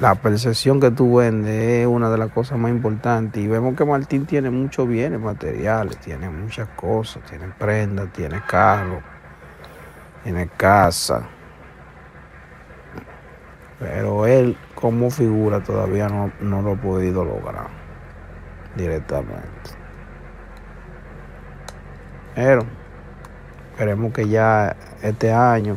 La percepción que tú vendes es una de las cosas más importantes. Y vemos que Martín tiene muchos bienes materiales, tiene muchas cosas, tiene prendas, tiene carro, tiene casa. Pero él como figura todavía no, no lo ha podido lograr directamente. Pero esperemos que ya este año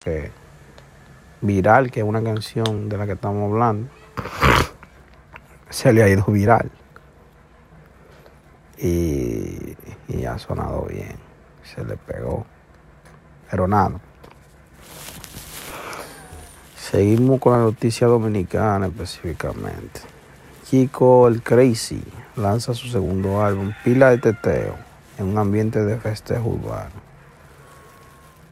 Que viral, que es una canción de la que estamos hablando, se le ha ido viral. Y, y ha sonado bien, se le pegó. Pero nada. Seguimos con la noticia dominicana específicamente. Chico el Crazy lanza su segundo álbum, Pila de Teteo, en un ambiente de festejo urbano.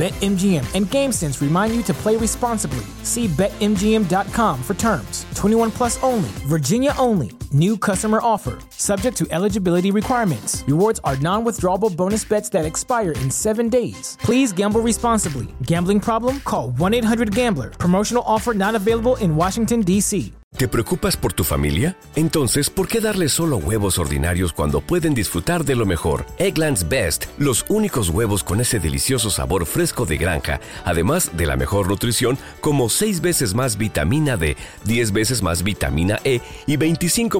BetMGM and GameSense remind you to play responsibly. See BetMGM.com for terms. 21 plus only, Virginia only. New customer offer, subject to eligibility requirements. Rewards are non withdrawable bonus bets that expire in seven days. Please gamble responsibly. Gambling problem? Call 1 800 Gambler. Promotional offer not available in Washington, D.C. ¿Te preocupas por tu familia? Entonces, ¿por qué darles solo huevos ordinarios cuando pueden disfrutar de lo mejor? Eggland's Best, los únicos huevos con ese delicioso sabor fresco de granja, además de la mejor nutrición como 6 veces más vitamina D, 10 veces más vitamina E y 25%